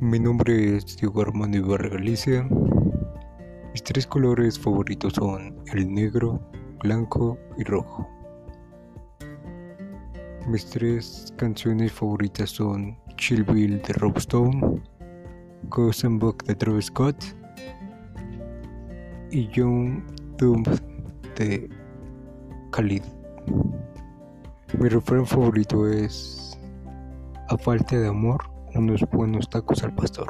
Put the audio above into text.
Mi nombre es Diego Armando Ibarra Galicia. Mis tres colores favoritos son el negro, blanco y rojo. Mis tres canciones favoritas son Chill Bill de Rob Stone, Ghost and Book de Travis Scott y Young Doom de Khalid. Mi refrán favorito es A falta de amor, unos buenos tacos al pastor.